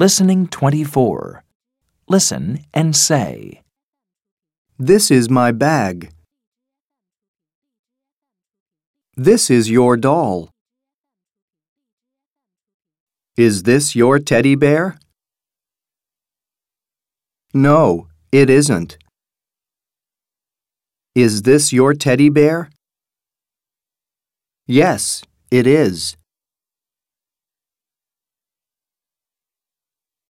Listening 24. Listen and say. This is my bag. This is your doll. Is this your teddy bear? No, it isn't. Is this your teddy bear? Yes, it is.